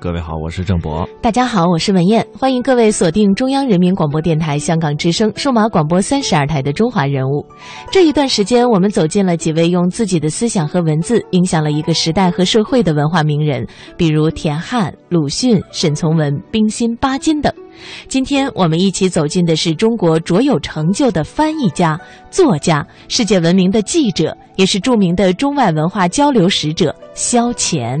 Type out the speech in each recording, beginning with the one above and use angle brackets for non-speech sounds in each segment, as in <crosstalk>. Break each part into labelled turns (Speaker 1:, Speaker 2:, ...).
Speaker 1: 各位好，我是郑博。
Speaker 2: 大家好，我是文艳。欢迎各位锁定中央人民广播电台香港之声数码广播三十二台的《中华人物》。这一段时间，我们走进了几位用自己的思想和文字影响了一个时代和社会的文化名人，比如田汉、鲁迅、沈从文、冰心、巴金等。今天我们一起走进的是中国卓有成就的翻译家、作家，世界闻名的记者，也是著名的中外文化交流使者萧乾。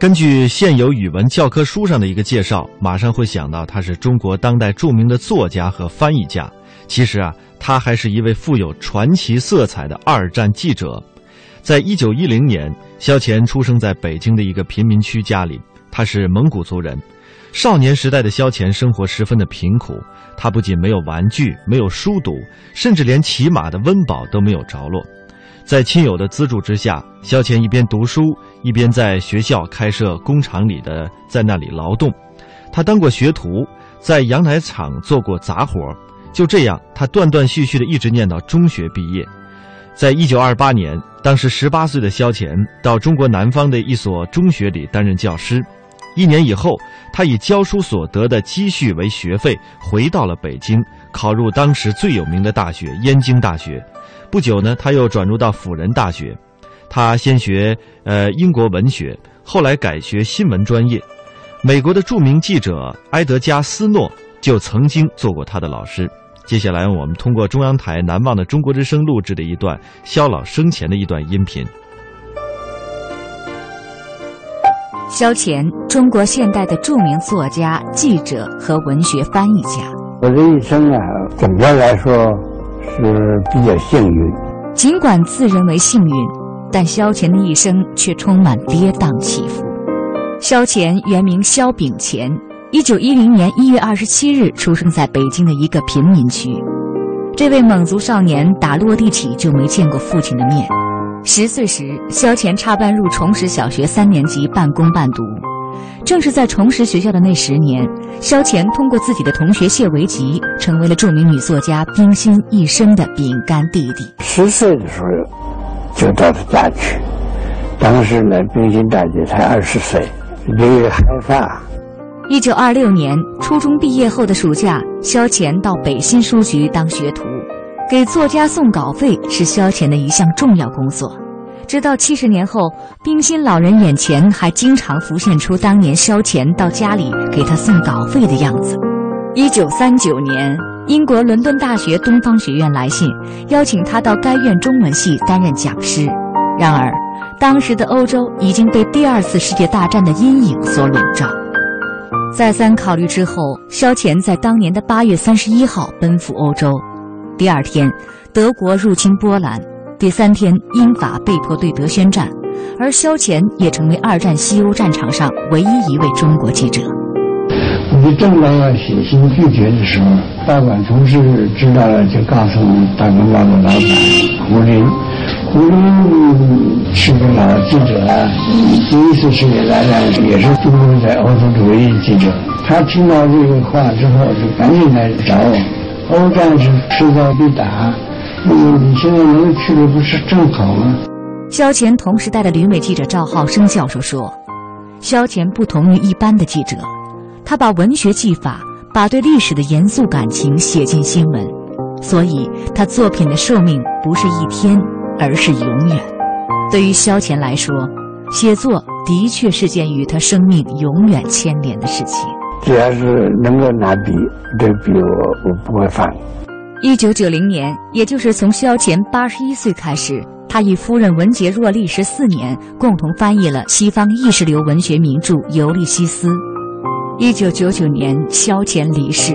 Speaker 1: 根据现有语文教科书上的一个介绍，马上会想到他是中国当代著名的作家和翻译家。其实啊，他还是一位富有传奇色彩的二战记者。在一九一零年，萧乾出生在北京的一个贫民区家里，他是蒙古族人。少年时代的萧乾生活十分的贫苦，他不仅没有玩具，没有书读，甚至连起码的温饱都没有着落。在亲友的资助之下，萧乾一边读书，一边在学校开设工厂里的，在那里劳动。他当过学徒，在羊奶厂做过杂活。就这样，他断断续续的一直念到中学毕业。在一九二八年，当时十八岁的萧乾到中国南方的一所中学里担任教师。一年以后，他以教书所得的积蓄为学费，回到了北京，考入当时最有名的大学——燕京大学。不久呢，他又转入到辅仁大学。他先学呃英国文学，后来改学新闻专业。美国的著名记者埃德加·斯诺就曾经做过他的老师。接下来，我们通过中央台《难忘的中国之声》录制的一段肖老生前的一段音频。
Speaker 3: 萧乾，中国现代的著名作家、记者和文学翻译家。
Speaker 4: 我这一生啊，总的来说。是比较幸运，
Speaker 3: 尽管自认为幸运，但萧乾的一生却充满跌宕起伏。萧乾原名萧秉乾，一九一零年一月二十七日出生在北京的一个贫民区。这位蒙族少年打落地起就没见过父亲的面。十岁时，萧乾插班入崇实小学三年级，半工半读。正是在重拾学校的那十年，萧乾通过自己的同学谢维吉，成为了著名女作家冰心一生的饼干弟弟。
Speaker 4: 十岁的时候，就到他家去。当时呢，冰心大姐才二十岁，有点害怕。
Speaker 3: 一九二六年初中毕业后的暑假，萧乾到北新书局当学徒，给作家送稿费是萧乾的一项重要工作。直到七十年后，冰心老人眼前还经常浮现出当年萧乾到家里给他送稿费的样子。一九三九年，英国伦敦大学东方学院来信，邀请他到该院中文系担任讲师。然而，当时的欧洲已经被第二次世界大战的阴影所笼罩。再三考虑之后，萧乾在当年的八月三十一号奔赴欧洲。第二天，德国入侵波兰。第三天，英法被迫对德宣战，而萧乾也成为二战西欧战场上唯一一位中国记者。
Speaker 4: 你正当要写信拒绝的时候，报馆同事知道了，就告诉《大公报》的老板胡林。胡林是个老记者，第一次世界大战也是中国在欧洲的唯一记者。他听到这个话之后，就赶紧来找我。欧战是迟早必打。嗯，你现在能去的不是正好吗？
Speaker 3: 萧乾同时代的旅美记者赵浩生教授说：“萧乾不同于一般的记者，他把文学技法、把对历史的严肃感情写进新闻，所以他作品的寿命不是一天，而是永远。对于萧乾来说，写作的确是件与他生命永远牵连的事情。
Speaker 4: 只要是能够拿笔，这笔我我不会放。”
Speaker 3: 一九九零年，也就是从萧乾八十一岁开始，他与夫人文洁若历时四年，共同翻译了西方意识流文学名著《尤利西斯》。一九九九年，萧乾离世，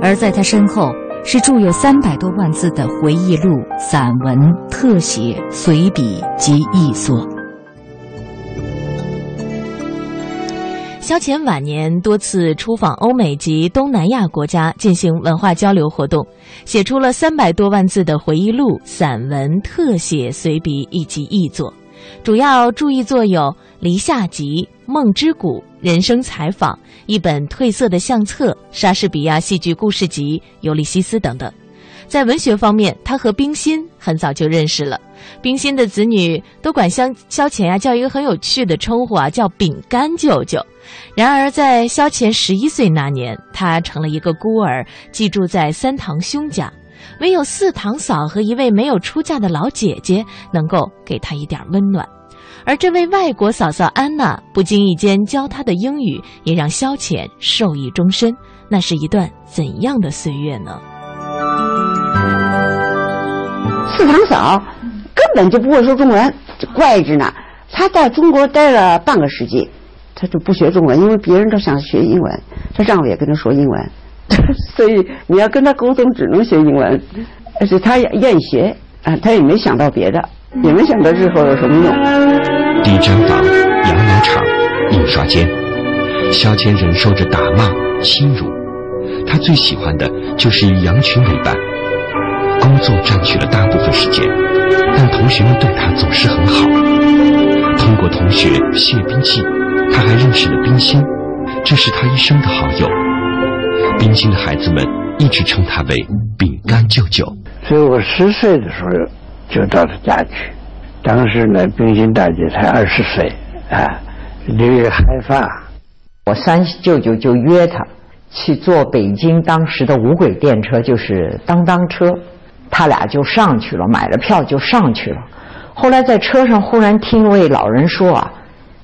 Speaker 3: 而在他身后是著有三百多万字的回忆录、散文、特写、随笔及译作。
Speaker 2: 萧乾晚年多次出访欧美及东南亚国家，进行文化交流活动，写出了三百多万字的回忆录、散文、特写、随笔以及译作。主要注意作有《篱下集》《梦之谷》《人生采访》一本褪色的相册、莎士比亚戏剧故事集《尤利西斯》等等。在文学方面，他和冰心很早就认识了。冰心的子女都管萧萧乾呀叫一个很有趣的称呼啊，叫“饼干舅舅”。然而，在萧乾十一岁那年，他成了一个孤儿，寄住在三堂兄家，唯有四堂嫂和一位没有出嫁的老姐姐能够给他一点温暖。而这位外国嫂嫂安娜不经意间教他的英语，也让萧乾受益终身。那是一段怎样的岁月呢？
Speaker 5: 四堂嫂根本就不会说中文，怪着呢。她在中国待了半个世纪，她就不学中文，因为别人都想学英文，她丈夫也跟她说英文，<laughs> 所以你要跟她沟通，只能学英文。而且她也愿意学啊，她也没想到别的，也没想到日后有什么用。
Speaker 6: 地毡房、羊奶厂、印刷间，萧乾忍受着打骂、欺辱，他最喜欢的就是以羊群为伴。工作占据了大部分时间，但同学们对他总是很好。通过同学谢冰记，他还认识了冰心，这是他一生的好友。冰心的孩子们一直称他为“饼干舅舅”。
Speaker 4: 所以我十岁的时候就到他家去，当时呢，冰心大姐才二十岁，啊，略害怕。
Speaker 7: 我三舅舅就约他去坐北京当时的无轨电车，就是当当车。他俩就上去了，买了票就上去了。后来在车上忽然听一位老人说啊，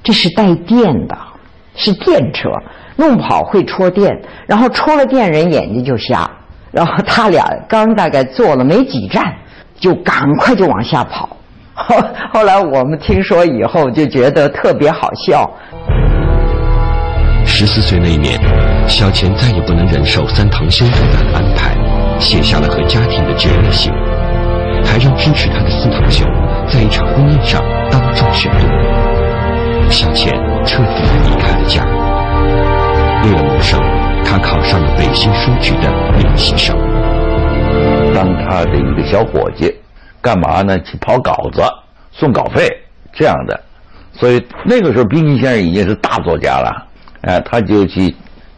Speaker 7: 这是带电的，是电车，弄不好会戳电，然后戳了电人眼睛就瞎。然后他俩刚大概坐了没几站，就赶快就往下跑。后 <laughs> 后来我们听说以后就觉得特别好笑。
Speaker 6: 十四岁那年，小钱再也不能忍受三堂兄对他的安排。写下了和家庭的决裂信，还让支持他的四堂兄在一场婚宴上当众宣读。萧乾彻底的离开了家。为了谋生，他考上了北京书局的练习生，
Speaker 8: 当他的一个小伙计，干嘛呢？去跑稿子，送稿费这样的。所以那个时候，冰心先生已经是大作家了，哎，他就去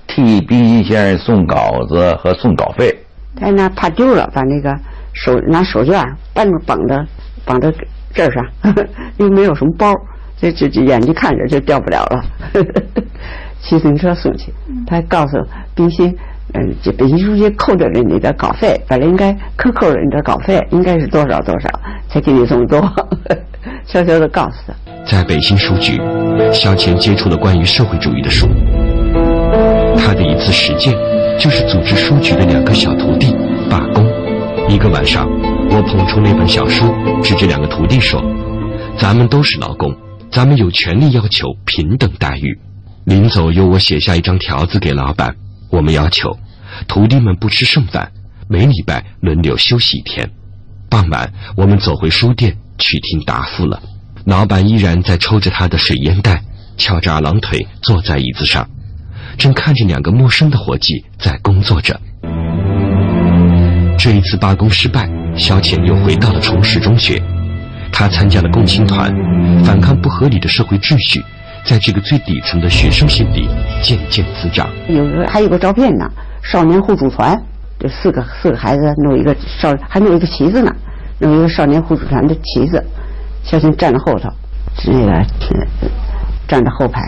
Speaker 8: 替冰心先生送稿子和送稿费。
Speaker 5: 他那怕丢了，把那个手拿手绢 band 着绑着，绑到这上，<laughs> 又没有什么包，就就就眼睛看着就掉不了了。<laughs> 骑自行车送去，他还告诉冰心，嗯，这北京书局扣着了你的稿费，本来应该克扣了你的稿费，应该是多少多少才给你这么多，<laughs> 悄悄的告诉他。
Speaker 6: 在北京书局，萧乾接触了关于社会主义的书，他的一次实践。就是组织书局的两个小徒弟罢工。一个晚上，我捧出那本小书，指着两个徒弟说：“咱们都是劳工，咱们有权利要求平等待遇。”临走，由我写下一张条子给老板，我们要求徒弟们不吃剩饭，每礼拜轮流休息一天。傍晚，我们走回书店去听答复了。老板依然在抽着他的水烟袋，翘着二郎腿坐在椅子上。正看着两个陌生的伙计在工作着。这一次罢工失败，萧乾又回到了崇实中学。他参加了共青团，反抗不合理的社会秩序，在这个最底层的学生心里渐渐滋长。
Speaker 5: 有个还有个照片呢，少年互助团，这四个四个孩子弄一个少，还弄一个旗子呢，弄一个少年互助团的旗子。萧乾站在后头，那个站在后排，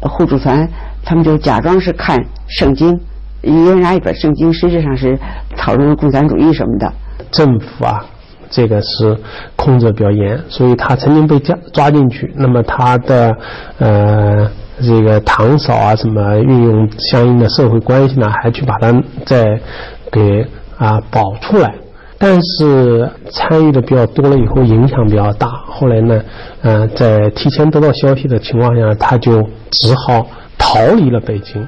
Speaker 5: 互助团。他们就假装是看圣经，一人拿一本圣经，实际上是讨论共产主义什么的。
Speaker 9: 政府啊，这个是控制比较严，所以他曾经被抓抓进去。那么他的呃这个堂嫂啊，什么运用相应的社会关系呢，还去把他再给啊保出来。但是参与的比较多了以后，影响比较大。后来呢，呃，在提前得到消息的情况下，他就只好。逃离了北京。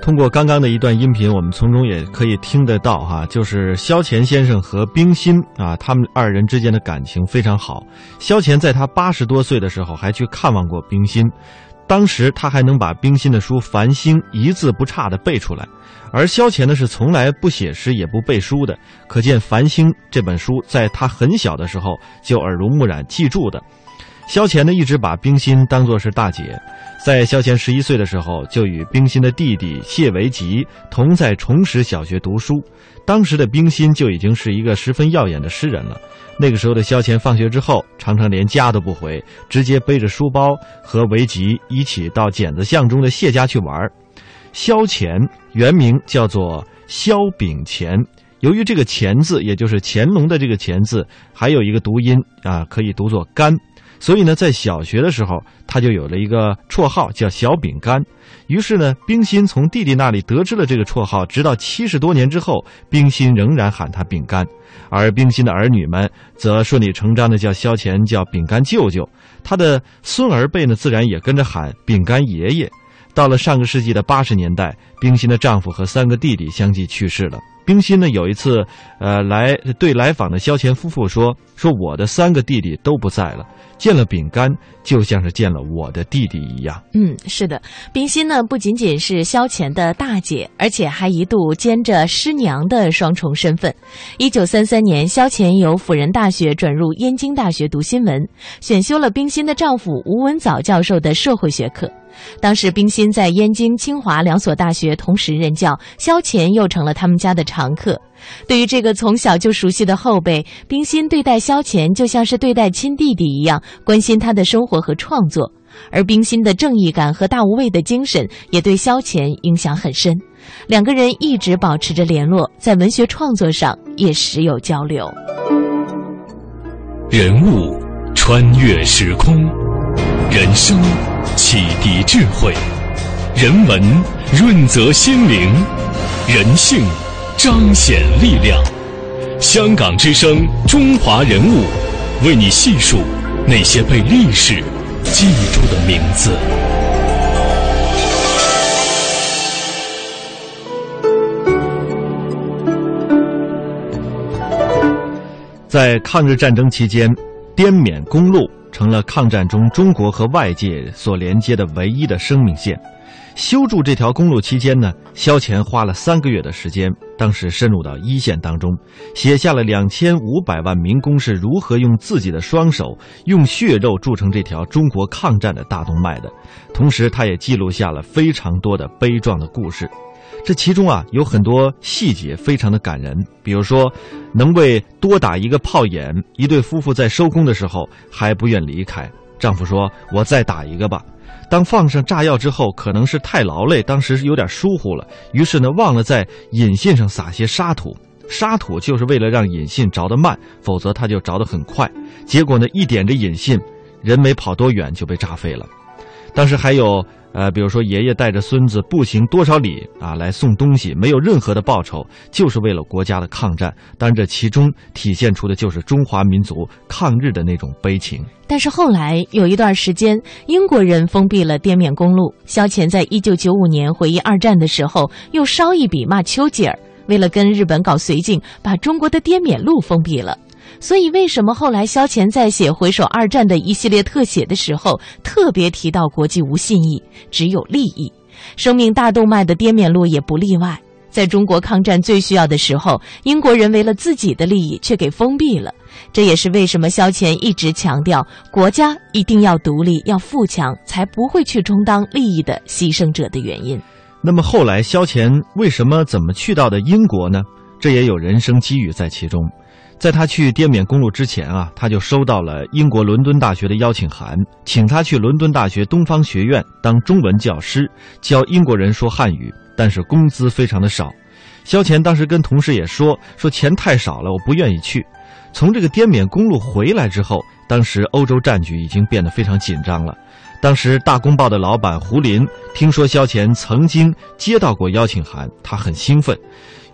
Speaker 1: 通过刚刚的一段音频，我们从中也可以听得到哈，就是萧乾先生和冰心啊，他们二人之间的感情非常好。萧乾在他八十多岁的时候还去看望过冰心，当时他还能把冰心的书《繁星》一字不差的背出来，而萧乾呢是从来不写诗也不背书的，可见《繁星》这本书在他很小的时候就耳濡目染记住的。萧乾呢一直把冰心当作是大姐。在萧乾十一岁的时候，就与冰心的弟弟谢维吉同在崇实小学读书。当时的冰心就已经是一个十分耀眼的诗人了。那个时候的萧乾放学之后，常常连家都不回，直接背着书包和维吉一起到剪子巷中的谢家去玩。萧乾原名叫做萧秉乾，由于这个“乾”字，也就是乾隆的这个“乾”字，还有一个读音啊，可以读作“干”。所以呢，在小学的时候，他就有了一个绰号，叫小饼干。于是呢，冰心从弟弟那里得知了这个绰号，直到七十多年之后，冰心仍然喊他饼干。而冰心的儿女们则顺理成章的叫萧乾叫饼干舅舅，他的孙儿辈呢，自然也跟着喊饼干爷爷。到了上个世纪的八十年代，冰心的丈夫和三个弟弟相继去世了。冰心呢，有一次，呃，来对来访的萧乾夫妇说：“说我的三个弟弟都不在了，见了饼干就像是见了我的弟弟一样。”
Speaker 2: 嗯，是的，冰心呢不仅仅是萧乾的大姐，而且还一度兼着师娘的双重身份。一九三三年，萧乾由辅仁大学转入燕京大学读新闻，选修了冰心的丈夫吴文藻教授的社会学课。当时，冰心在燕京、清华两所大学同时任教，萧乾又成了他们家的常客。对于这个从小就熟悉的后辈，冰心对待萧乾就像是对待亲弟弟一样，关心他的生活和创作。而冰心的正义感和大无畏的精神也对萧乾影响很深。两个人一直保持着联络，在文学创作上也时有交流。
Speaker 10: 人物穿越时空，人生。启迪智慧，人文润泽心灵，人性彰显力量。香港之声，中华人物，为你细数那些被历史记住的名字。
Speaker 1: 在抗日战争期间，滇缅公路。成了抗战中中国和外界所连接的唯一的生命线。修筑这条公路期间呢，萧乾花了三个月的时间，当时深入到一线当中，写下了两千五百万民工是如何用自己的双手、用血肉铸成这条中国抗战的大动脉的。同时，他也记录下了非常多的悲壮的故事。这其中啊，有很多细节非常的感人。比如说，能为多打一个炮眼，一对夫妇在收工的时候还不愿离开。丈夫说：“我再打一个吧。”当放上炸药之后，可能是太劳累，当时有点疏忽了，于是呢，忘了在引信上撒些沙土。沙土就是为了让引信着得慢，否则它就着得很快。结果呢，一点着引信，人没跑多远就被炸飞了。当时还有。呃，比如说爷爷带着孙子步行多少里啊来送东西，没有任何的报酬，就是为了国家的抗战。当然，这其中体现出的就是中华民族抗日的那种悲情。
Speaker 2: 但是后来有一段时间，英国人封闭了滇缅公路。萧乾在一九九五年回忆二战的时候，又烧一笔骂丘吉尔，为了跟日本搞绥靖，把中国的滇缅路封闭了。所以，为什么后来萧乾在写回首二战的一系列特写的时候，特别提到国际无信义，只有利益？生命大动脉的滇缅路也不例外。在中国抗战最需要的时候，英国人为了自己的利益，却给封闭了。这也是为什么萧乾一直强调，国家一定要独立、要富强，才不会去充当利益的牺牲者的原因。
Speaker 1: 那么后来，萧乾为什么怎么去到的英国呢？这也有人生机遇在其中。在他去滇缅公路之前啊，他就收到了英国伦敦大学的邀请函，请他去伦敦大学东方学院当中文教师，教英国人说汉语，但是工资非常的少。萧乾当时跟同事也说，说钱太少了，我不愿意去。从这个滇缅公路回来之后，当时欧洲战局已经变得非常紧张了。当时《大公报》的老板胡林听说萧乾曾经接到过邀请函，他很兴奋。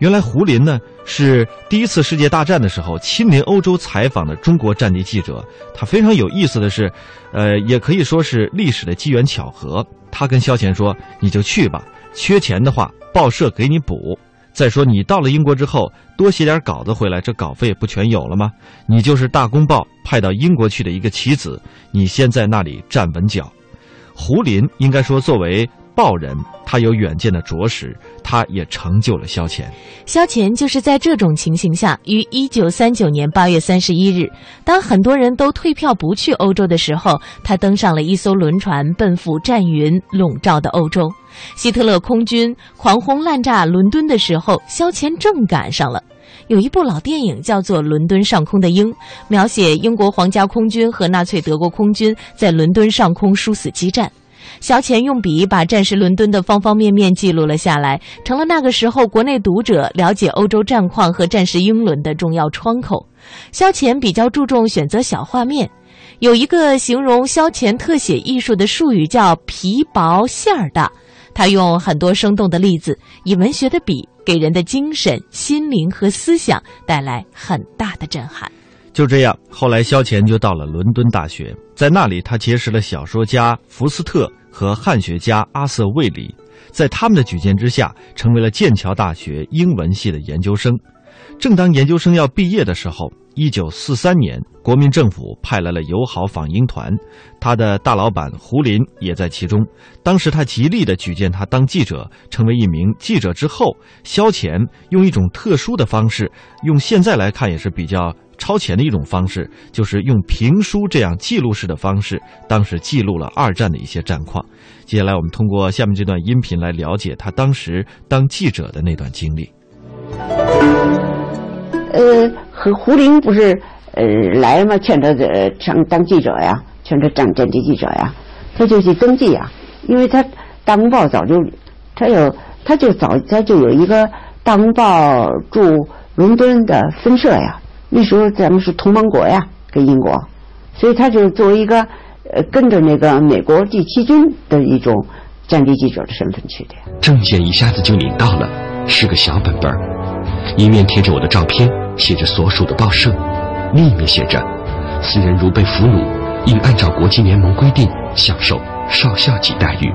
Speaker 1: 原来胡林呢是第一次世界大战的时候亲临欧洲采访的中国战地记者。他非常有意思的是，呃，也可以说是历史的机缘巧合。他跟萧乾说：“你就去吧，缺钱的话，报社给你补。再说你到了英国之后，多写点稿子回来，这稿费不全有了吗？你就是《大公报》派到英国去的一个棋子，你先在那里站稳脚。”胡林应该说，作为报人，他有远见的着实，他也成就了萧乾。
Speaker 2: 萧乾就是在这种情形下，于一九三九年八月三十一日，当很多人都退票不去欧洲的时候，他登上了一艘轮船，奔赴战云笼罩的欧洲。希特勒空军狂轰滥炸伦敦的时候，萧乾正赶上了。有一部老电影叫做《伦敦上空的鹰》，描写英国皇家空军和纳粹德国空军在伦敦上空殊死激战。萧乾用笔把战时伦敦的方方面面记录了下来，成了那个时候国内读者了解欧洲战况和战时英伦的重要窗口。萧乾比较注重选择小画面，有一个形容萧乾特写艺术的术语叫“皮薄馅儿大”。他用很多生动的例子，以文学的笔。给人的精神、心灵和思想带来很大的震撼。
Speaker 1: 就这样，后来萧乾就到了伦敦大学，在那里他结识了小说家福斯特和汉学家阿瑟·卫里，在他们的举荐之下，成为了剑桥大学英文系的研究生。正当研究生要毕业的时候。一九四三年，国民政府派来了友好访英团，他的大老板胡林也在其中。当时他极力的举荐他当记者，成为一名记者之后，萧乾用一种特殊的方式，用现在来看也是比较超前的一种方式，就是用评书这样记录式的方式，当时记录了二战的一些战况。接下来，我们通过下面这段音频来了解他当时当记者的那段经历。
Speaker 5: 呃，和胡林不是呃来嘛，劝他呃上当记者呀，劝他当战地记者呀，他就去登记呀，因为他《大公报》早就他有他就早他就有一个《大公报》驻伦敦的分社呀，那时候咱们是同盟国呀，跟英国，所以他就作为一个呃跟着那个美国第七军的一种战地记者的身份去的。
Speaker 6: 证件一下子就领到了，是个小本本，一面贴着我的照片。写着所属的报社，另一面写着：“此人如被俘虏，应按照国际联盟规定享受少校级待遇。”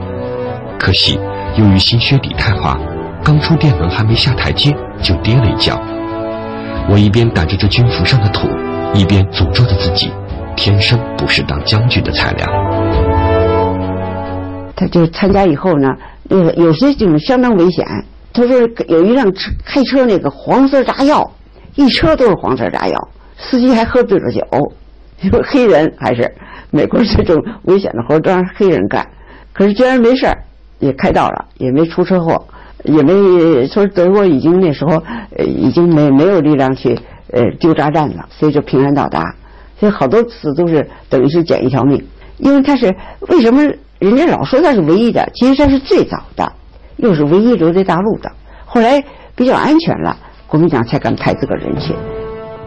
Speaker 6: 可惜，由于心靴底太滑，刚出殿门还没下台阶就跌了一跤。我一边掸着这军服上的土，一边诅咒着自己，天生不是当将军的材料。
Speaker 5: 他就参加以后呢，那个有些就是相当危险。他说有一辆车开车那个黄色炸药。一车都是黄色炸药，司机还喝醉了酒，因 <laughs> 为黑人还是美国这种危险的活都让黑人干，可是居然没事儿，也开到了，也没出车祸，也没说德国已经那时候呃已经没没有力量去呃丢炸弹了，所以就平安到达，所以好多次都是等于是捡一条命，因为他是为什么人家老说他是唯一的，其实他是最早的，又是唯一留在大陆的，后来比较安全了。国民党才敢派这个人去。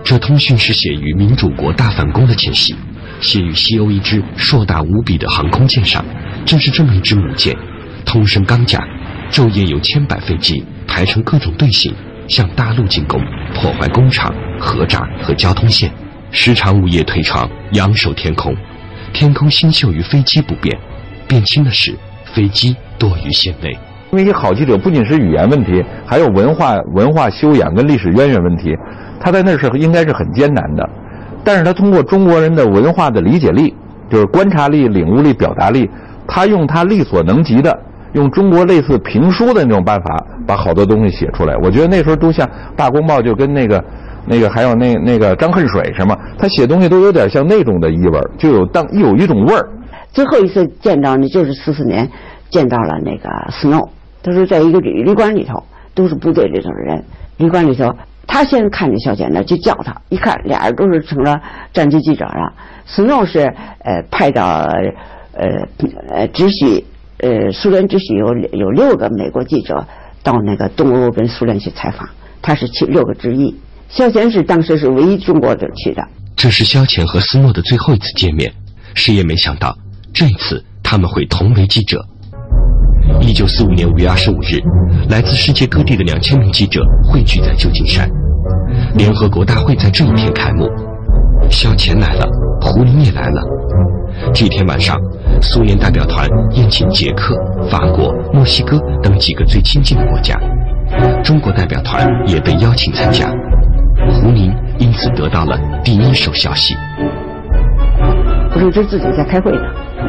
Speaker 6: 这通讯是写于民主国大反攻的前夕，写于西欧一支硕大无比的航空舰上。正是这么一支母舰，通身钢甲，昼夜有千百飞机排成各种队形，向大陆进攻，破坏工厂、河闸和交通线，时常午夜退场，仰首天空。天空星宿与飞机不变，变轻的是飞机多于线内。
Speaker 8: 因为一个好记者不仅是语言问题，还有文化文化修养跟历史渊源问题。他在那时候应该是很艰难的，但是他通过中国人的文化的理解力，就是观察力、领悟力、表达力，他用他力所能及的，用中国类似评书的那种办法，把好多东西写出来。我觉得那时候都像《大公报》，就跟那个那个还有那那个张恨水什么，他写东西都有点像那种的意味就有当有一种味儿。
Speaker 5: 最后一次见到呢，就是四四年见到了那个 Snow。他说，在一个旅旅馆里头，都是部队里头的人。旅馆里头，他先看见萧乾了，就叫他。一看，俩人都是成了战地记者了。Snow 是呃派到呃呃只许呃苏联只许有有六个美国记者到那个东欧跟苏联去采访，他是其六个之一。萧乾是当时是唯一中国的去的。
Speaker 6: 这是萧乾和斯诺的最后一次见面，谁也没想到这一次他们会同为记者。一九四五年五月二十五日，来自世界各地的两千名记者汇聚在旧金山，联合国大会在这一天开幕。萧乾来了，胡林也来了。这天晚上，苏联代表团宴请捷克、法国、墨西哥等几个最亲近的国家，中国代表团也被邀请参加。胡宁因此得到了第一手消息。
Speaker 5: 胡林知自己在开会呢，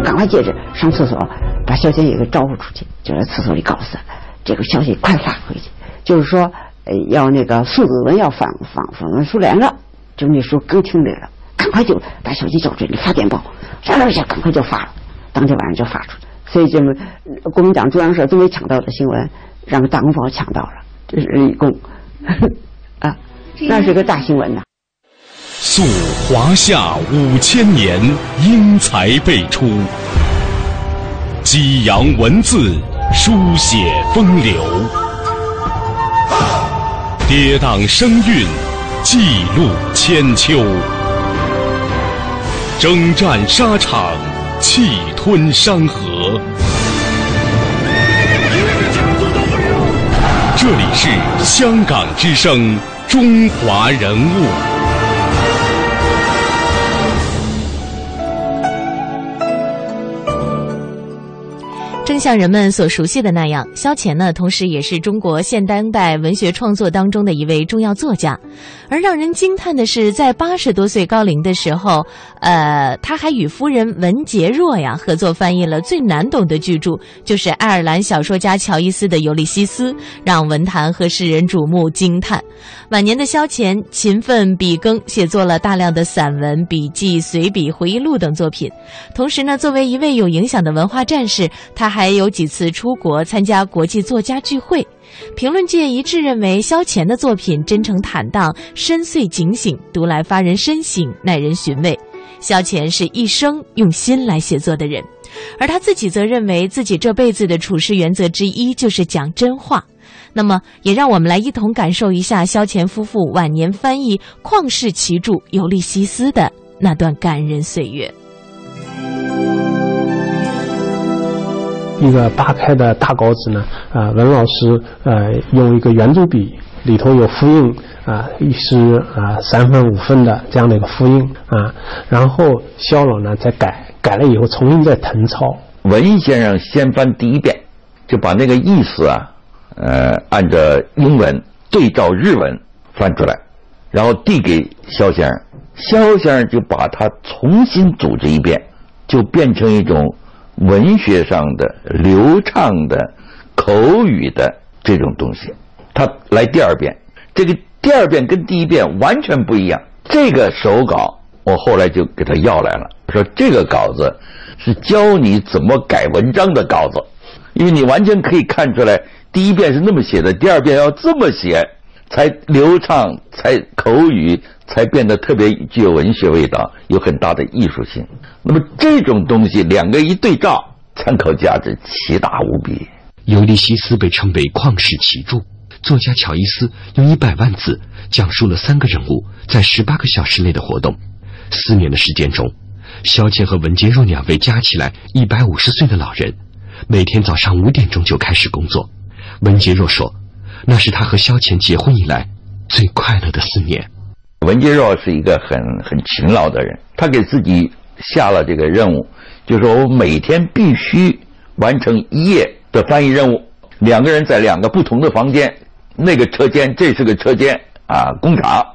Speaker 5: 赶快接着上厕所，把萧乾也给招呼出去，就在厕所里告诉他，这个消息快发回去，就是说，呃，要那个宋子文要反反反问苏联了，就那时候刚听来了，赶快就把手机找这里发电报，唰唰唰，赶快就发了，当天晚上就发出去。所以这么国民党中央社都没抢到的新闻，让大公报抢到了，这是一共 <laughs> 啊。那是个大新闻呐！
Speaker 10: 溯华夏五千年，英才辈出；激扬文字，书写风流；跌宕声韵，记录千秋；征战沙场，气吞山河。这里是香港之声。中华人物。
Speaker 2: 正像人们所熟悉的那样，萧乾呢，同时也是中国现当代文学创作当中的一位重要作家。而让人惊叹的是，在八十多岁高龄的时候，呃，他还与夫人文洁若呀合作翻译了最难懂的巨著，就是爱尔兰小说家乔伊斯的《尤利西斯》，让文坛和世人瞩目惊叹。晚年的萧乾勤奋笔耕，写作了大量的散文、笔记、随笔、回忆录等作品。同时呢，作为一位有影响的文化战士，他还有几次出国参加国际作家聚会。评论界一致认为，萧乾的作品真诚坦荡、深邃警醒，读来发人深省、耐人寻味。萧乾是一生用心来写作的人，而他自己则认为自己这辈子的处事原则之一就是讲真话。那么，也让我们来一同感受一下萧乾夫妇晚年翻译旷世奇著《尤利西斯》的那段感人岁月。
Speaker 9: 一个八开的大稿纸呢，啊，文老师呃用一个圆珠笔，里头有复印啊，一是啊三分五分的这样的一个复印啊，然后肖老呢再改，改了以后重新再誊抄。
Speaker 8: 文先生先翻第一遍，就把那个意思啊，呃，按照英文对照日文翻出来，然后递给肖先生，肖先生就把它重新组织一遍，就变成一种。文学上的流畅的口语的这种东西，他来第二遍，这个第二遍跟第一遍完全不一样。这个手稿我后来就给他要来了，说这个稿子是教你怎么改文章的稿子，因为你完全可以看出来，第一遍是那么写的，第二遍要这么写。才流畅，才口语，才变得特别具有文学味道，有很大的艺术性。那么这种东西，两个一对照，参考价值奇大无比。
Speaker 6: 《尤利西斯》被称为旷世奇著，作家乔伊斯用一百万字讲述了三个人物在十八个小时内的活动。四年的时间中，萧乾和文杰若两位加起来一百五十岁的老人，每天早上五点钟就开始工作。文杰若说。那是他和萧乾结婚以来最快乐的四年。
Speaker 8: 文杰若是一个很很勤劳的人，他给自己下了这个任务，就是说我每天必须完成一页的翻译任务。两个人在两个不同的房间，那个车间，这是个车间啊，工厂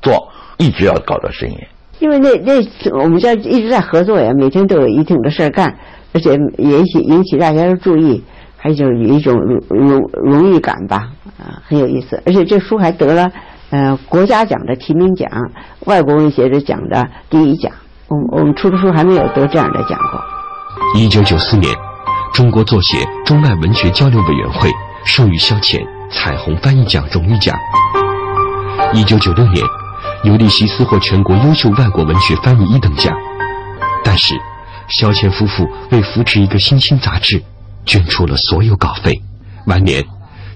Speaker 8: 做，一直要搞到深夜。
Speaker 5: 因为那那我们家一直在合作呀，每天都有一定的事儿干，而且引起引起大家的注意。还有就是一种荣荣荣誉感吧，啊，很有意思。而且这书还得了，呃，国家奖的提名奖，外国文学的奖的第一奖。我我们出的书还没有得这样的奖过。
Speaker 6: 一九九四年，中国作协中外文学交流委员会授予萧乾彩虹翻译奖荣誉奖。一九九六年，尤利西斯获全国优秀外国文学翻译一等奖。但是，萧乾夫妇为扶持一个新兴杂志。捐出了所有稿费。晚年，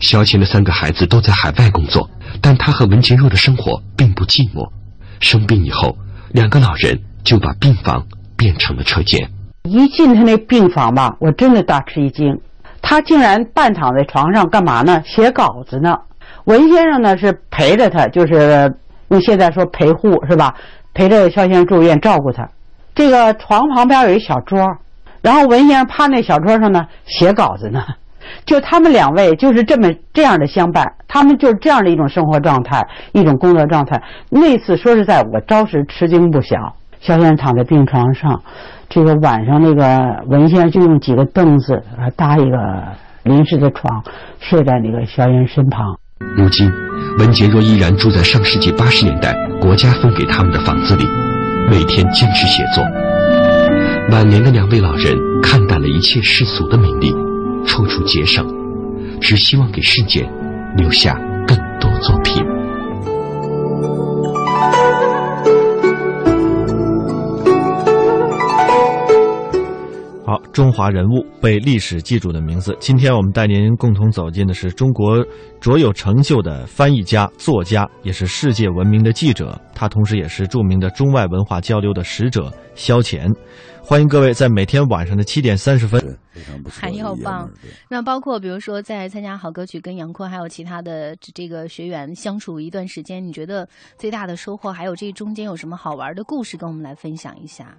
Speaker 6: 萧乾的三个孩子都在海外工作，但他和文洁若的生活并不寂寞。生病以后，两个老人就把病房变成了车间。
Speaker 5: 一进他那病房吧，我真的大吃一惊，他竟然半躺在床上干嘛呢？写稿子呢。文先生呢是陪着他，就是用现在说陪护是吧？陪着肖先生住院照顾他。这个床旁边有一小桌，然后文先生趴那小桌上呢写稿子呢。就他们两位就是这么这样的相伴，他们就是这样的一种生活状态，一种工作状态。那次说实在，我着实吃惊不小。肖先生躺在病床上，这个晚上那个文先生就用几个凳子搭一个临时的床，睡在那个肖先生身旁。
Speaker 6: 如今，文杰若依然住在上世纪八十年代国家分给他们的房子里，每天坚持写作。晚年的两位老人看淡了一切世俗的名利。处处节省，只希望给世界留下更多作品。
Speaker 1: 中华人物被历史记住的名字。今天我们带您共同走进的是中国卓有成就的翻译家、作家，也是世界闻名的记者。他同时也是著名的中外文化交流的使者萧乾。欢迎各位在每天晚上的七点三十分。
Speaker 11: 还要棒。那包括比如说在参加好歌曲跟杨坤还有其他的这个学员相处一段时间，你觉得最大的收获，还有这中间有什么好玩的故事，跟我们来分享一下。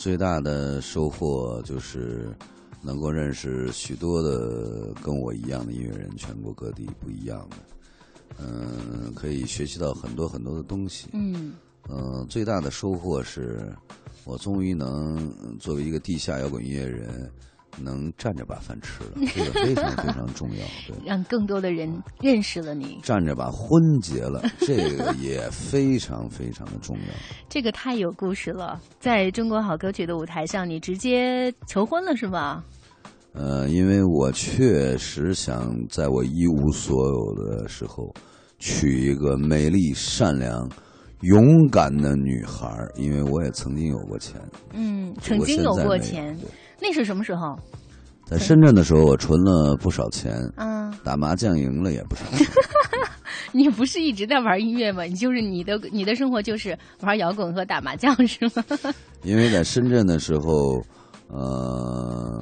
Speaker 12: 最大的收获就是能够认识许多的跟我一样的音乐人，全国各地不一样的，嗯，可以学习到很多很多的东西。
Speaker 11: 嗯，
Speaker 12: 嗯，最大的收获是我终于能作为一个地下摇滚音乐人。能站着把饭吃了，这个非常非常重要。<laughs> 对，
Speaker 11: 让更多的人认识了你。
Speaker 12: 站着把婚结了，这个也非常非常的重要。<laughs>
Speaker 11: 这个太有故事了，在中国好歌曲的舞台上，你直接求婚了是吧？
Speaker 12: 呃，因为我确实想在我一无所有的时候，娶一个美丽、善良、勇敢的女孩因为我也曾经有过钱。
Speaker 11: 嗯，曾经有过钱。那是什么时候？
Speaker 12: 在深圳的时候，我存了不少钱。
Speaker 11: 嗯，<laughs>
Speaker 12: 打麻将赢了也不少。<laughs>
Speaker 11: 你不是一直在玩音乐吗？你就是你的你的生活就是玩摇滚和打麻将是吗？<laughs>
Speaker 12: 因为在深圳的时候，呃，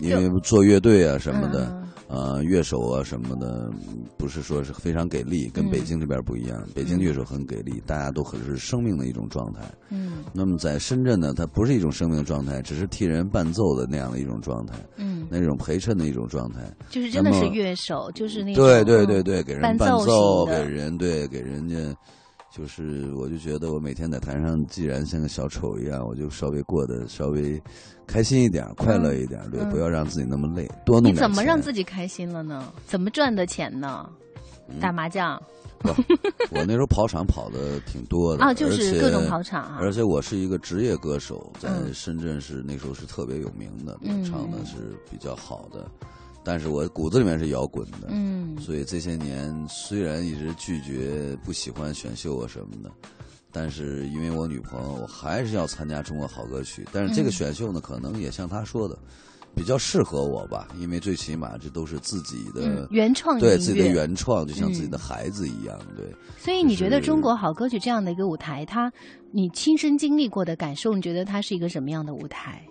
Speaker 12: 因为做乐队啊什么的。呃，乐手啊什么的，不是说是非常给力，跟北京这边不一样。北京乐手很给力，大家都很是生命的一种状态。
Speaker 11: 嗯。
Speaker 12: 那么在深圳呢，它不是一种生命状态，只是替人伴奏的那样的一种状态。
Speaker 11: 嗯。
Speaker 12: 那种陪衬的一种状态。
Speaker 11: 就是真的是乐手，就是那种。
Speaker 12: 对对对对，给人伴
Speaker 11: 奏，
Speaker 12: 给人对给人家。就是，我就觉得我每天在台上，既然像个小丑一样，我就稍微过得稍微开心一点，快乐一点，对，不要让自己那么累，多弄
Speaker 11: 点。你怎么让自己开心了呢？怎么赚的钱呢？打麻将。
Speaker 12: 不，<laughs> 我那时候跑场跑的挺多的
Speaker 11: 啊，就是各种跑场啊。
Speaker 12: 而且我是一个职业歌手，在深圳是那时候是特别有名的，唱的是比较好的。但是我骨子里面是摇滚的，
Speaker 11: 嗯，
Speaker 12: 所以这些年虽然一直拒绝不喜欢选秀啊什么的，但是因为我女朋友，我还是要参加中国好歌曲。但是这个选秀呢，可能也像她说的，比较适合我吧，因为最起码这都是自己的
Speaker 11: 原创，
Speaker 12: 对自己的原创，就像自己的孩子一样，对。
Speaker 11: 所以你觉得中国好歌曲这样的一个舞台，它你亲身经历过的感受，你觉得它是一个什么样的舞台？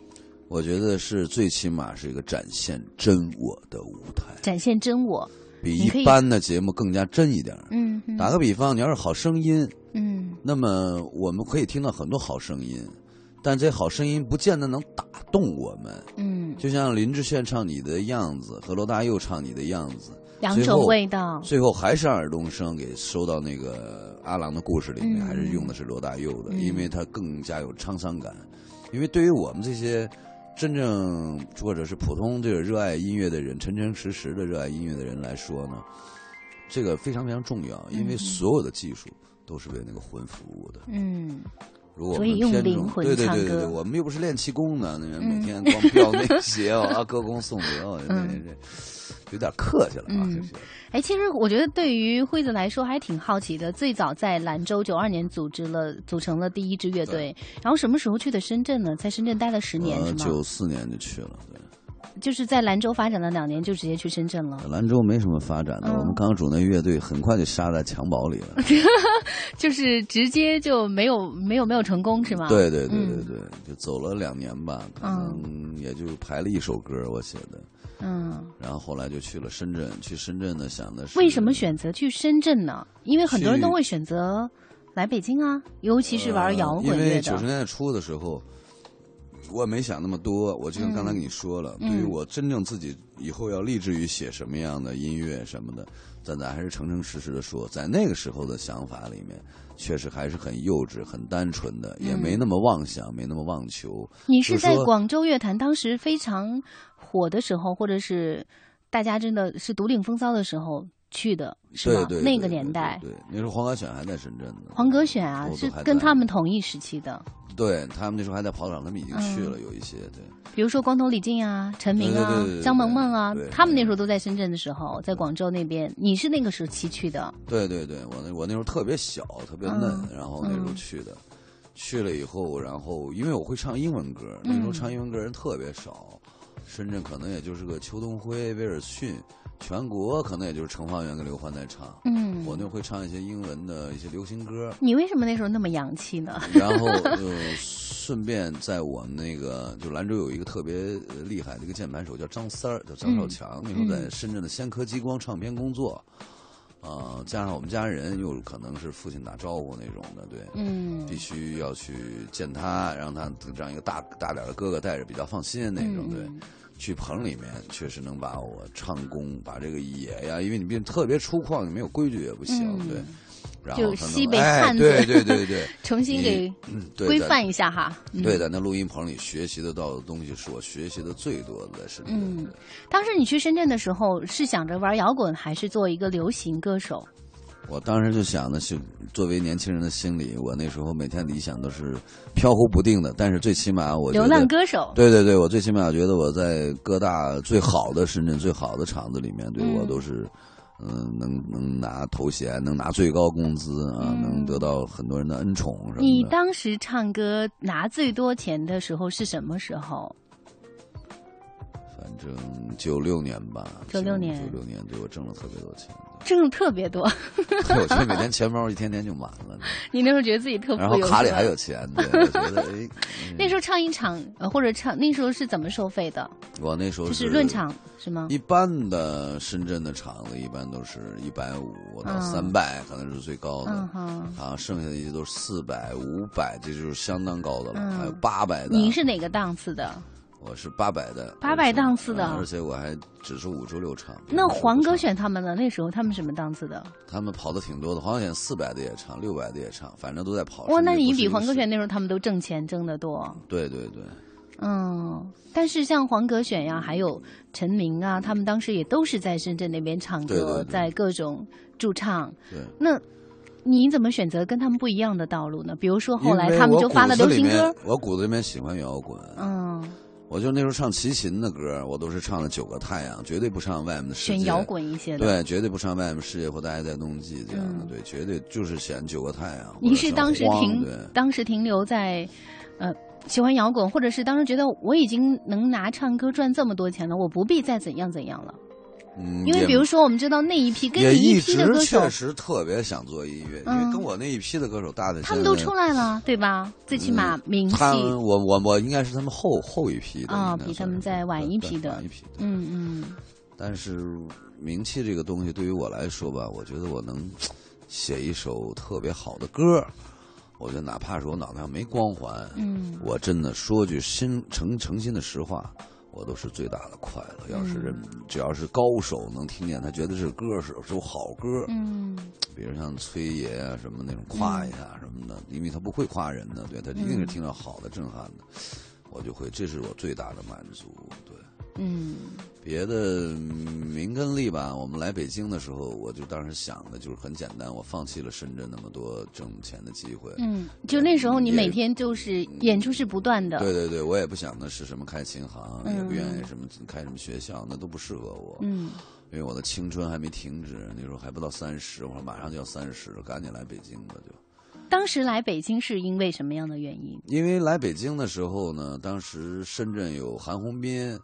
Speaker 12: 我觉得是最起码是一个展现真我的舞台，
Speaker 11: 展现真我，
Speaker 12: 比一般的节目更加真一点。
Speaker 11: 嗯，
Speaker 12: 打个比方，你要是好声音，
Speaker 11: 嗯，
Speaker 12: 那么我们可以听到很多好声音，但这好声音不见得能打动我们。
Speaker 11: 嗯，
Speaker 12: 就像林志炫唱《你的样子》和罗大佑唱《你的样子》，
Speaker 11: 两种味道，
Speaker 12: 最后还是让尔冬升给收到那个阿郎的故事里面，还是用的是罗大佑的，因为他更加有沧桑感。因为对于我们这些。真正或者是普通这个热爱音乐的人，诚诚实实的热爱音乐的人来说呢，这个非常非常重要，因为所有的技术都是为那个魂服务的。
Speaker 11: 嗯，
Speaker 12: 如果我们偏重，对对对对对，我们又不是练气功的，每天光飙 <laughs> 那些啊，歌功颂德，那那有点客气了啊。
Speaker 11: 哎，其实我觉得对于惠子来说还挺好奇的。最早在兰州，九二年组织了，组成了第一支乐队。然后什么时候去的深圳呢？在深圳待了十年是吗？
Speaker 12: 九四年就去了，对。
Speaker 11: 就是在兰州发展了两年，就直接去深圳了。
Speaker 12: 兰州没什么发展的，
Speaker 11: 嗯
Speaker 12: 我们刚组那乐队很快就杀在襁褓里了。<laughs>
Speaker 11: 就是直接就没有没有没有成功是吗？
Speaker 12: 对对对对
Speaker 11: 嗯
Speaker 12: 对，就走了两年吧，可能也就排了一首歌我写的，
Speaker 11: 嗯，
Speaker 12: 然后后来就去了深圳。去深圳呢，想的是
Speaker 11: 为什么选择去深圳呢？因为很多人都会选择来北京啊，尤其是玩摇滚
Speaker 12: 呃因
Speaker 11: 乐的。
Speaker 12: 为九十年代初的时候，我没想那么多。我就像刚才跟你说了，
Speaker 11: 嗯
Speaker 12: 对于我真正自己以后要立志于写什么样的音乐什么的，咱咱还是诚诚实实的说，在那个时候的想法里面，确实还是很幼稚、很单纯的，也没那么妄想，没那么妄求。
Speaker 11: 你是在广州乐坛当时非常火的时候，或者是大家真的是独领风骚的时候去的，是吗？
Speaker 12: 对对
Speaker 11: 那个年代，
Speaker 12: 对，那时候黄格选还在深圳呢。
Speaker 11: 黄格选啊，是跟他们同一时期的，
Speaker 12: 对他们那时候还在跑场，他们已经去了，
Speaker 11: 嗯
Speaker 12: 有一些对。
Speaker 11: 比如说光头李静啊、陈明啊张萌萌啊他们那时候都在深圳的时候，在广州那边，你是那个时期去的，
Speaker 12: 对对对，我那我那时候特别小，特别嫩，
Speaker 11: 嗯
Speaker 12: 然后那时候
Speaker 11: 嗯
Speaker 12: 去的，去了以后，然后因为我会唱英文歌，那时候唱英文歌人特别少，深圳可能也就是个邱东辉、威尔逊，全国可能也就是程方圆跟刘欢在唱。
Speaker 11: 嗯
Speaker 12: 我那会唱一些英文的一些流行歌，
Speaker 11: 你为什么那时候那么洋气呢？<laughs>
Speaker 12: 然后呃，顺便在我们那个就兰州有一个特别呃厉害的一个键盘手叫张三儿，叫张少强，那时候在深圳的先科激光唱片工作。呃，加上我们家人又可能是父亲打招呼那种的，对，
Speaker 11: 嗯
Speaker 12: 必须要去见他，让他这样一个大大点的哥哥带着比较放心那种，对。
Speaker 11: 嗯
Speaker 12: 去棚里面确实能把我唱功，把这个野呀，因为你毕竟特别粗犷，你没有规矩也不行，
Speaker 11: 嗯
Speaker 12: 对。然后
Speaker 11: 就西北
Speaker 12: 哎
Speaker 11: 汉子
Speaker 12: 对对对对，<laughs>
Speaker 11: 重新给规范一下哈。嗯
Speaker 12: 对，在那录音棚里学习得到的东西，是我学习的最多的，在深圳。
Speaker 11: 嗯，当时你去深圳的时候，是想着玩摇滚，还是做一个流行歌手？
Speaker 12: 我当时就想的是，作为年轻人的心理，我那时候每天理想都是飘忽不定的，但是最起码我觉得
Speaker 11: 流浪歌手
Speaker 12: 对对对，我最起码觉得我在各大最好的深圳最好的厂子里面，对
Speaker 11: 嗯
Speaker 12: 我都是。嗯，能能拿头衔，能拿最高工资啊，能得到很多人的恩宠什么的。
Speaker 11: 嗯你当时唱歌拿最多钱的时候是什么时候？
Speaker 12: 反正九六年吧，
Speaker 11: 九六年
Speaker 12: 九六年对我挣了特别多钱，
Speaker 11: 挣的特别多，
Speaker 12: 对 <laughs> 我觉得每天钱包一天天就满了，<laughs>
Speaker 11: 你那时候觉得自己特富有，
Speaker 12: 然后卡里还有钱，对，我觉得 <laughs> 哎，
Speaker 11: 那时候唱一场呃或者唱那时候是怎么收费的？
Speaker 12: 我那时候
Speaker 11: 就是论场是吗？
Speaker 12: 一般的深圳的场子一般都是一百五到
Speaker 11: 嗯
Speaker 12: 三百，可能是最高的。啊，剩下的一些都是四百、五百，这就是相当高的了。
Speaker 11: 嗯
Speaker 12: 还有八百的。
Speaker 11: 您是哪个档次的？
Speaker 12: 我是八百的。
Speaker 11: 八百档次的
Speaker 12: 嗯而且我还只是五周六场。
Speaker 11: 那黄格选他们呢？那时候他们什么档次的？
Speaker 12: 他们跑的挺多的，黄格选四百的也唱，六百的也唱，反正都在跑。
Speaker 11: 哇，那你比黄
Speaker 12: 格
Speaker 11: 格选那时候他们都挣钱挣得多。
Speaker 12: 对对对。
Speaker 11: 嗯，但是像黄格选呀，还有陈明啊，他们当时也都是在深圳那边唱歌，
Speaker 12: 对对对
Speaker 11: 在各种驻唱。
Speaker 12: 对。
Speaker 11: 那你怎么选择跟他们不一样的道路呢？比如说后来他们就发了流行歌。
Speaker 12: 我骨子里面喜欢摇滚。
Speaker 11: 嗯，
Speaker 12: 我就那时候唱齐秦的歌，我都是唱了《九个太阳》，绝对不唱外面的世界。
Speaker 11: 选摇滚一些的。
Speaker 12: 对，绝对不唱外面世界或大家在冬季这样的，对，绝对就是选《九个太阳》。
Speaker 11: 你是当时停，当时停留在，呃，喜欢摇滚，或者是当时觉得我已经能拿唱歌赚这么多钱了，我不必再怎样怎样了。
Speaker 12: 嗯，
Speaker 11: 因为比如说，我们知道那一批跟一批的歌手
Speaker 12: 确，实特别想做音乐，因
Speaker 11: 嗯
Speaker 12: 为跟我那一批的歌手大的，
Speaker 11: 他们都出来了，<laughs> 对吧？最起码名气
Speaker 12: 嗯他我我我应该是他们后后一批的
Speaker 11: 啊，比他们再晚一批的
Speaker 12: 晚一批的。
Speaker 11: 嗯嗯，
Speaker 12: 但是名气这个东西对于我来说吧，我觉得我能写一首特别好的歌，我觉得哪怕是我脑袋上没光环，
Speaker 11: 嗯，
Speaker 12: 我真的说句心诚诚心的实话，我都是最大的快乐。要是人
Speaker 11: 嗯
Speaker 12: 只要是高手能听见，他觉得是歌是首好歌，
Speaker 11: 嗯，
Speaker 12: 比如像崔爷啊什么那种夸一下什么的，因为他不会夸人的，对他一定是听到好的震撼的，我就会，这是我最大的满足，对。
Speaker 11: 嗯，
Speaker 12: 别的名跟利吧，我们来北京的时候，我就当时想的就是很简单，我放弃了深圳那么多挣钱的机会。
Speaker 11: 嗯，就那时候你每天就是演出是不断的，
Speaker 12: 对对对，我也不想的是什么开琴行，
Speaker 11: 嗯
Speaker 12: 也不愿意什么开什么学校，那都不适合我。
Speaker 11: 嗯，
Speaker 12: 因为我的青春还没停止，那时候还不到三十，我说马上就要三十了，赶紧来北京吧就。
Speaker 11: 当时来北京是因为什么样的原因？
Speaker 12: 因为来北京的时候呢，当时深圳有韩红斌，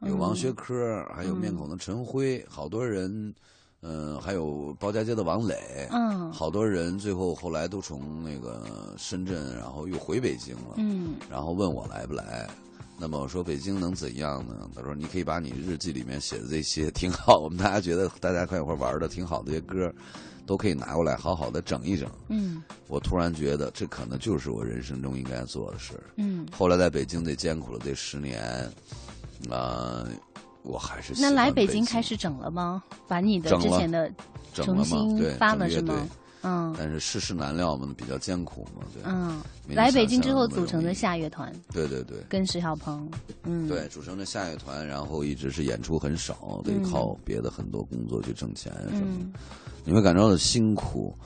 Speaker 12: 有王学科，还有面孔的陈辉，好多人。嗯，还有包家街的王磊，
Speaker 11: 嗯，
Speaker 12: 好多人最后后来都从那个深圳，然后又回北京了，
Speaker 11: 嗯，
Speaker 12: 然后问我来不来。那么我说北京能怎样呢？他说你可以把你日记里面写的这些挺好，我们大家觉得大家快一块玩的挺好的这些歌，都可以拿过来好好的整一整。
Speaker 11: 嗯，
Speaker 12: 我突然觉得这可能就是我人生中应该做的事。
Speaker 11: 嗯，
Speaker 12: 后来在北京这艰苦了这十年，啊。我还是
Speaker 11: 那来
Speaker 12: 北
Speaker 11: 京开始整了吗？把你的之前的重新发了是吗？嗯，
Speaker 12: 但是世事难料嘛，比较艰苦嘛，对。
Speaker 11: 嗯，来北京之后组成的夏乐团，
Speaker 12: 对对对，
Speaker 11: 跟石小鹏，嗯，
Speaker 12: 对，组成的夏乐团，然后一直是演出很少，得靠别的很多工作去挣钱什么的，你会感觉到辛苦。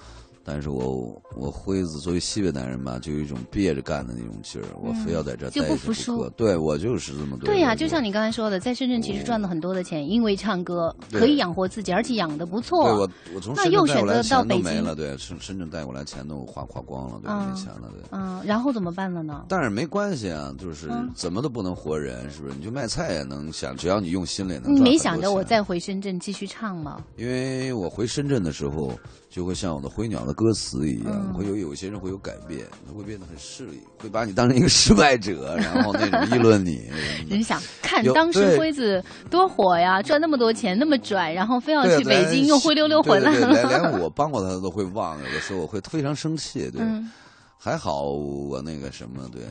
Speaker 12: 但是我我辉子作为西北男人嘛，就有一种憋着干的那种劲儿，我非要在这待着
Speaker 11: 不可。
Speaker 12: 对我就是这么
Speaker 11: 对呀，就像你刚才说的，在深圳其实赚了很多的钱，因为唱歌可以养活自己，而且养的不错。
Speaker 12: 对我我从深
Speaker 11: 圳带过
Speaker 12: 来
Speaker 11: 钱都
Speaker 12: 没了，对深深圳带过来钱都花花光了，对没钱了，对。
Speaker 11: 嗯，然后怎么办了呢？
Speaker 12: 但是没关系啊，就是怎么都不能活人，是不是？你就卖菜也能想，只要你用心了也能。
Speaker 11: 你没想着我再回深圳继续唱吗？
Speaker 12: 因为我回深圳的时候。就会像我的《灰鸟》的歌词一样，会有有些人会有改变，会变得很势利，会把你当成一个失败者，然后那种议论你。<laughs>
Speaker 11: 你想看当时辉子多火呀，赚那么多钱，那么拽，然后非要去北京又灰溜溜回来了。
Speaker 12: 连我 <laughs> 帮过他都会忘，有的时候我会非常生气。对，还好我那个什么，对，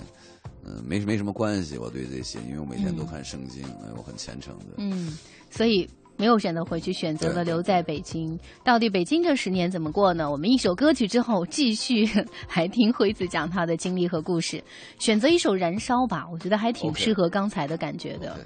Speaker 12: 嗯，没没什么关系。我对这些，因为我每天都看圣经，我很虔诚的。
Speaker 11: 嗯，所以。没有选择回去，选择了留在北京。到底北京这十年怎么过呢？我们一首歌曲之后继续 <laughs> 来听辉子讲他的经历和故事。选择一首《燃烧》吧，我觉得还挺适合刚才的感觉的。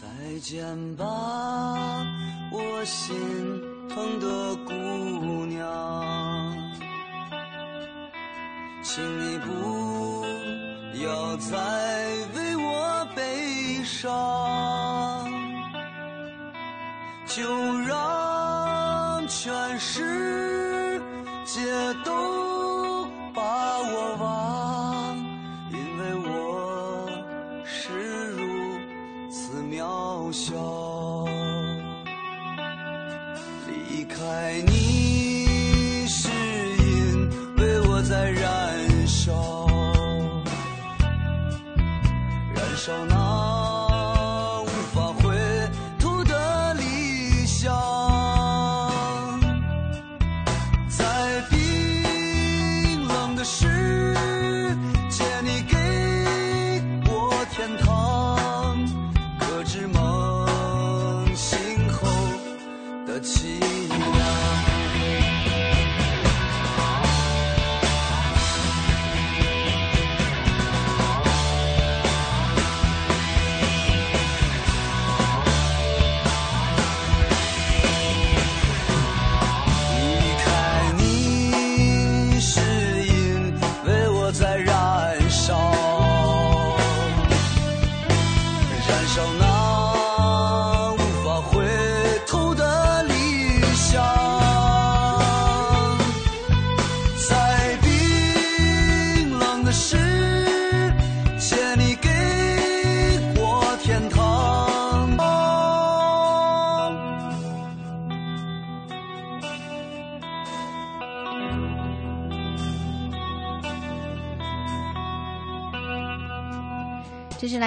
Speaker 13: 再见吧，我心疼的姑娘，请你不要再为我悲伤，就让全世界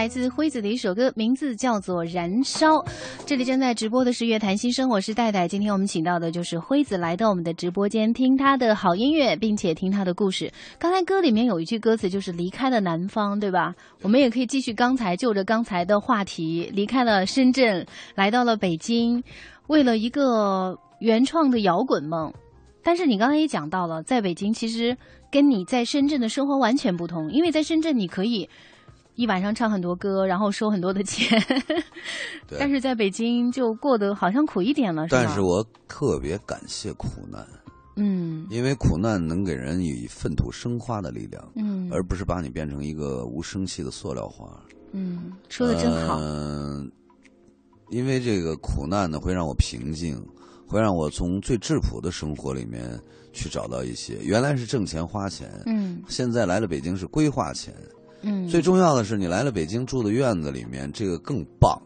Speaker 13: 来自辉子的一首歌，名字叫做《燃烧》。这里正在直播的是《乐坛新生》，我是戴戴。今天我们请到的就是辉子来到我们的直播间，听他的好音乐，并且听他的故事。刚才歌里面有一句歌词，就是“离开了南方”，对吧？我们也可以继续刚才就着刚才的话题，离开了深圳，来到了北京，为了一个原创的摇滚梦。但是你刚才也讲到了，在北京其实跟你在深圳的生活完全不同，因为在深圳你可以。
Speaker 11: 一晚上唱很多歌，然后收很多的钱，<laughs> 但是在北京就过得好像苦一点了，是
Speaker 12: 但是我特别感谢苦难，
Speaker 11: 嗯，
Speaker 12: 因为苦难能给人以粪土生花的力量，
Speaker 11: 嗯，
Speaker 12: 而不是把你变成一个无生气的塑料花。
Speaker 11: 嗯，说的真好。
Speaker 12: 嗯，因为这个苦难呢，会让我平静，会让我从最质朴的生活里面去找到一些。原来是挣钱花钱，
Speaker 11: 嗯，
Speaker 12: 现在来了北京是规划钱，最重要的是你来了北京住的院子里面，这个更棒，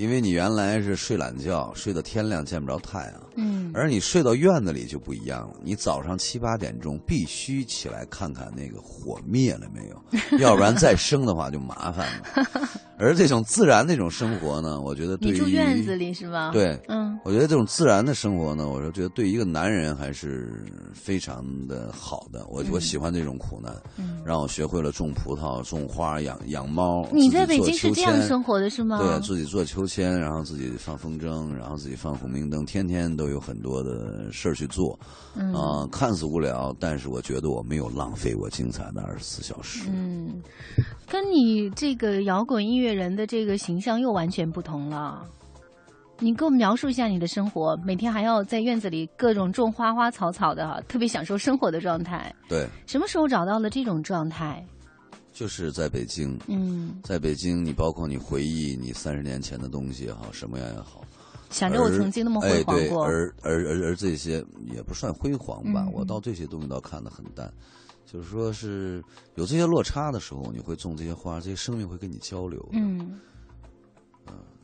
Speaker 12: 因为你原来是睡懒觉，睡到天亮见不着太阳，
Speaker 11: 嗯，
Speaker 12: 而你睡到院子里就不一样了，你早上七八点钟必须起来看看那个火灭了没有，<laughs> 要不然再生的话就麻烦了。<laughs> 而这种自然那种生活呢，我觉得对于
Speaker 11: 你住院子里是吧？
Speaker 12: 对，
Speaker 11: 嗯，
Speaker 12: 我觉得这种自然的生活呢，我说觉得对一个男人还是非常的好的。我、
Speaker 11: 嗯
Speaker 12: 我喜欢这种苦难，
Speaker 11: 嗯
Speaker 12: 让我学会了种葡萄、种花、养养猫。
Speaker 11: 你在北京是这样生活的是吗？
Speaker 12: 对自己做秋千，然后自己放风筝，然后自己放红明灯，天天都有很多的事儿去做。
Speaker 11: 嗯
Speaker 12: 啊、看似无聊，但是我觉得我没有浪费我精彩的二十四小时。
Speaker 11: 嗯，跟你这个摇滚音乐人的这个形象又完全不同了。你给我们描述一下你的生活，每天还要在院子里各种种花花草草的哈，特别享受生活的状态。
Speaker 12: 对，
Speaker 11: 什么时候找到了这种状态？
Speaker 12: 就是在北京。
Speaker 11: 嗯，
Speaker 12: 在北京，你包括你回忆你三十年前的东西也好，什么样也好，
Speaker 11: 想着我曾经那么辉煌过，
Speaker 12: 而而而而这些也不算辉煌吧，
Speaker 11: 嗯
Speaker 12: 我到这些东西倒看得很淡。就是说是有这些落差的时候，你会种这些花，这些生命会跟你交流。
Speaker 11: 嗯，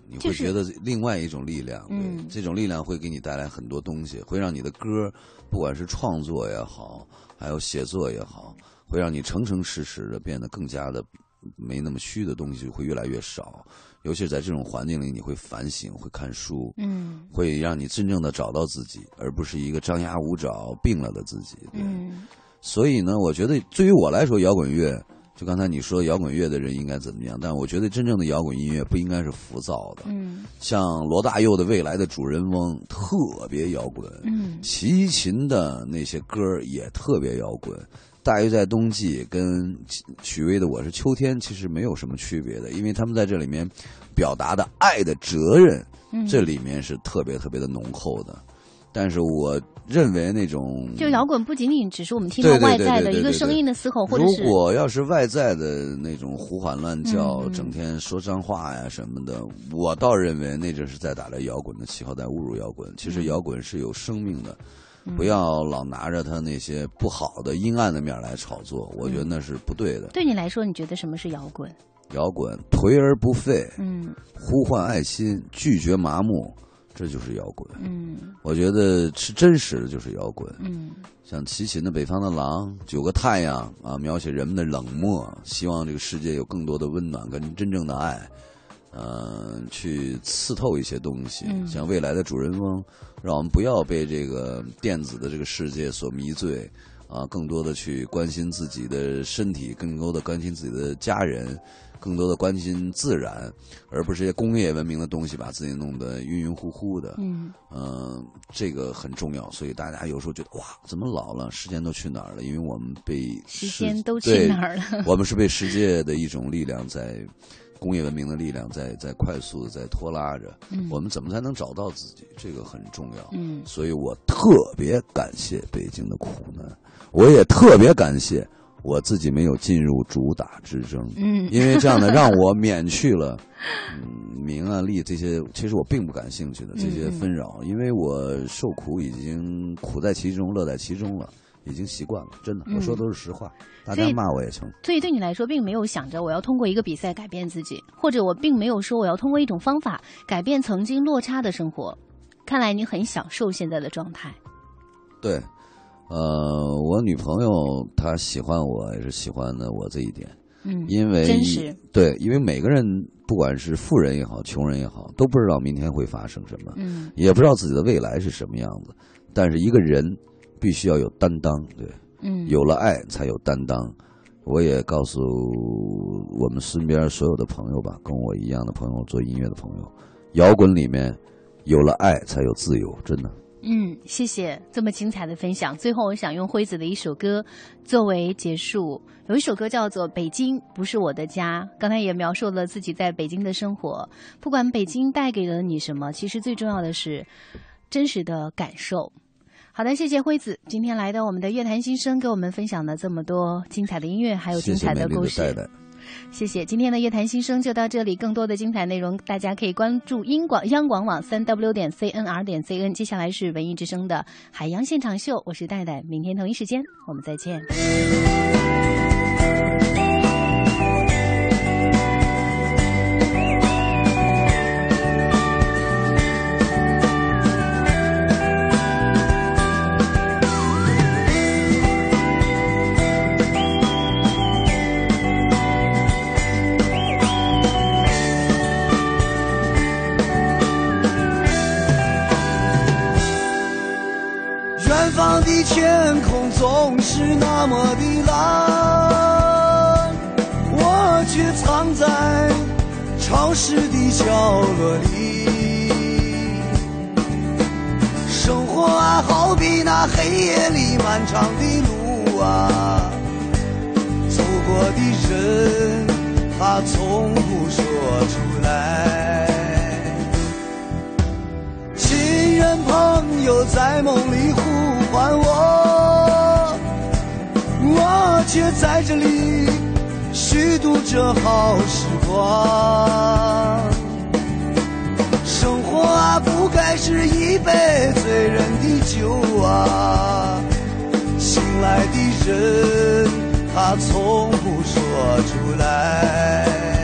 Speaker 12: 你
Speaker 11: 就是
Speaker 12: 会觉得另外一种力量，
Speaker 11: 嗯，
Speaker 12: 这种力量会给你带来很多东西，会让你的歌，不管是创作也好，还有写作也好，会让你诚诚实实的变得更加的没那么虚的东西会越来越少。尤其是在这种环境里，你会反省，会看书，
Speaker 11: 嗯，
Speaker 12: 会让你真正的找到自己，而不是一个张牙舞爪、病了的自己。对，
Speaker 11: 嗯
Speaker 12: 所以呢，我觉得对于我来说，摇滚乐就刚才你说摇滚乐的人应该怎么样，但我觉得真正的摇滚音乐不应该是浮躁的。
Speaker 11: 嗯
Speaker 12: 像罗大佑的《未来的主人翁》特别摇滚，
Speaker 11: 嗯
Speaker 12: 齐秦的那些歌也特别摇滚。大约在冬季跟许巍的《我是秋天》其实没有什么区别的，因为他们在这里面表达的爱的责任，
Speaker 11: 嗯
Speaker 12: 这里面是特别特别的浓厚的。但是我认为那种
Speaker 11: 就摇滚不仅仅只是我们听到外在的一个声音的嘶吼，或者
Speaker 12: 如
Speaker 11: 是
Speaker 12: 果要是外在的那种胡喊乱叫，
Speaker 11: 嗯
Speaker 12: 整天说脏话呀什么的，我倒认为那就是在打着摇滚的旗号，在侮辱摇滚。其实摇滚是有生命的，
Speaker 11: 嗯
Speaker 12: 不要老拿着他那些不好的、阴暗的面来炒作，我觉得那是不对的。
Speaker 11: 对你来说，你觉得什么是摇滚？
Speaker 12: 摇滚颓而不废，
Speaker 11: 嗯
Speaker 12: 呼唤爱心，拒绝麻木，这就是摇滚。
Speaker 11: 嗯
Speaker 12: 我觉得是真实的就是摇滚。
Speaker 11: 嗯
Speaker 12: 像齐秦的《北方的狼》《九个太阳》啊，描写人们的冷漠，希望这个世界有更多的温暖跟真正的爱，呃，去刺透一些东西。
Speaker 11: 嗯
Speaker 12: 像未来的主人翁，让我们不要被这个电子的这个世界所迷醉，啊，更多的去关心自己的身体，更多的关心自己的家人。更多的关心自然，而不是一些工业文明的东西把自己弄得晕晕乎乎的。
Speaker 11: 嗯
Speaker 12: 嗯，这个很重要，所以大家有时候觉得哇，怎么老了？时间都去哪儿了？因为我们被
Speaker 11: 时间都去哪儿了
Speaker 12: 我们是被世界的一种力量在工业文明的力量在在快速的在拖拉着。
Speaker 11: 嗯
Speaker 12: 我们怎么才能找到自己？这个很重要。
Speaker 11: 嗯
Speaker 12: 所以我特别感谢北京的苦难，我也特别感谢我自己没有进入主打之争。
Speaker 11: 嗯
Speaker 12: 因为这样呢，让我免去了 <laughs> 嗯名啊利这些，其实我并不感兴趣的这些纷扰，因为我受苦已经苦在其中，乐在其中了，已经习惯了。真的，
Speaker 11: 嗯
Speaker 12: 我说的都是实话，大家骂我也成。
Speaker 11: 所以对你来说，并没有想着我要通过一个比赛改变自己，或者我并没有说我要通过一种方法改变曾经落差的生活。看来你很享受现在的状态。
Speaker 12: 对，呃，我女朋友她喜欢我，也是喜欢的我这一点。
Speaker 11: 嗯
Speaker 12: 因为
Speaker 11: 真实
Speaker 12: 对，因为每个人不管是富人也好，穷人也好，都不知道明天会发生什么，
Speaker 11: 嗯
Speaker 12: 也不知道自己的未来是什么样子。但是一个人必须要有担当，对，
Speaker 11: 嗯
Speaker 12: 有了爱才有担当。我也告诉我们身边所有的朋友吧，跟我一样的朋友，做音乐的朋友，摇滚里面有了爱才有自由，真的。
Speaker 11: 嗯，谢谢这么精彩的分享。最后，我想用辉子的一首歌作为结束。有一首歌叫做《北京不是我的家》，刚才也描述了自己在北京的生活。不管北京带给了你什么，其实最重要的是真实的感受。好的，谢谢辉子今天来到我们的乐坛新生，给我们分享了这么多精彩的音乐，还有精彩的故事。谢谢，今天的乐坛新生就到这里。更多的精彩内容，大家可以关注英广央广网三 w 点 cnr 点 cn。接下来是文艺之声的海洋现场秀，我是戴戴，明天同一时间我们再见。
Speaker 13: 总是那么的蓝，我却藏在潮湿的角落里。生活啊，好比那黑夜里漫长的路啊，走过的人他从不说出来。亲人朋友在梦里呼。唤，我却在这里虚度着好时光。生活啊，不该是一杯醉人的酒啊。醒来的人，他从不说出来。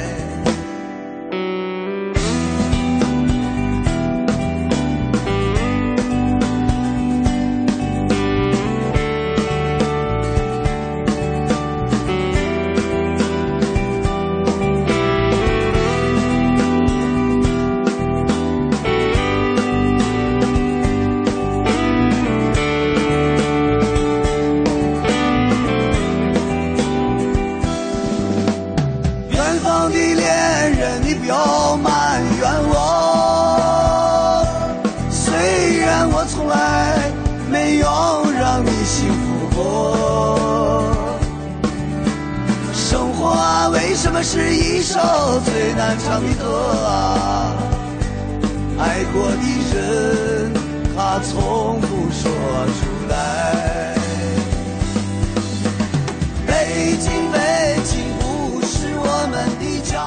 Speaker 13: 是一首最难唱的歌啊！爱过的人，他从不说出来。北京，北京不是我们的家。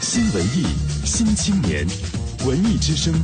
Speaker 14: 新文艺，新青年，文艺之声。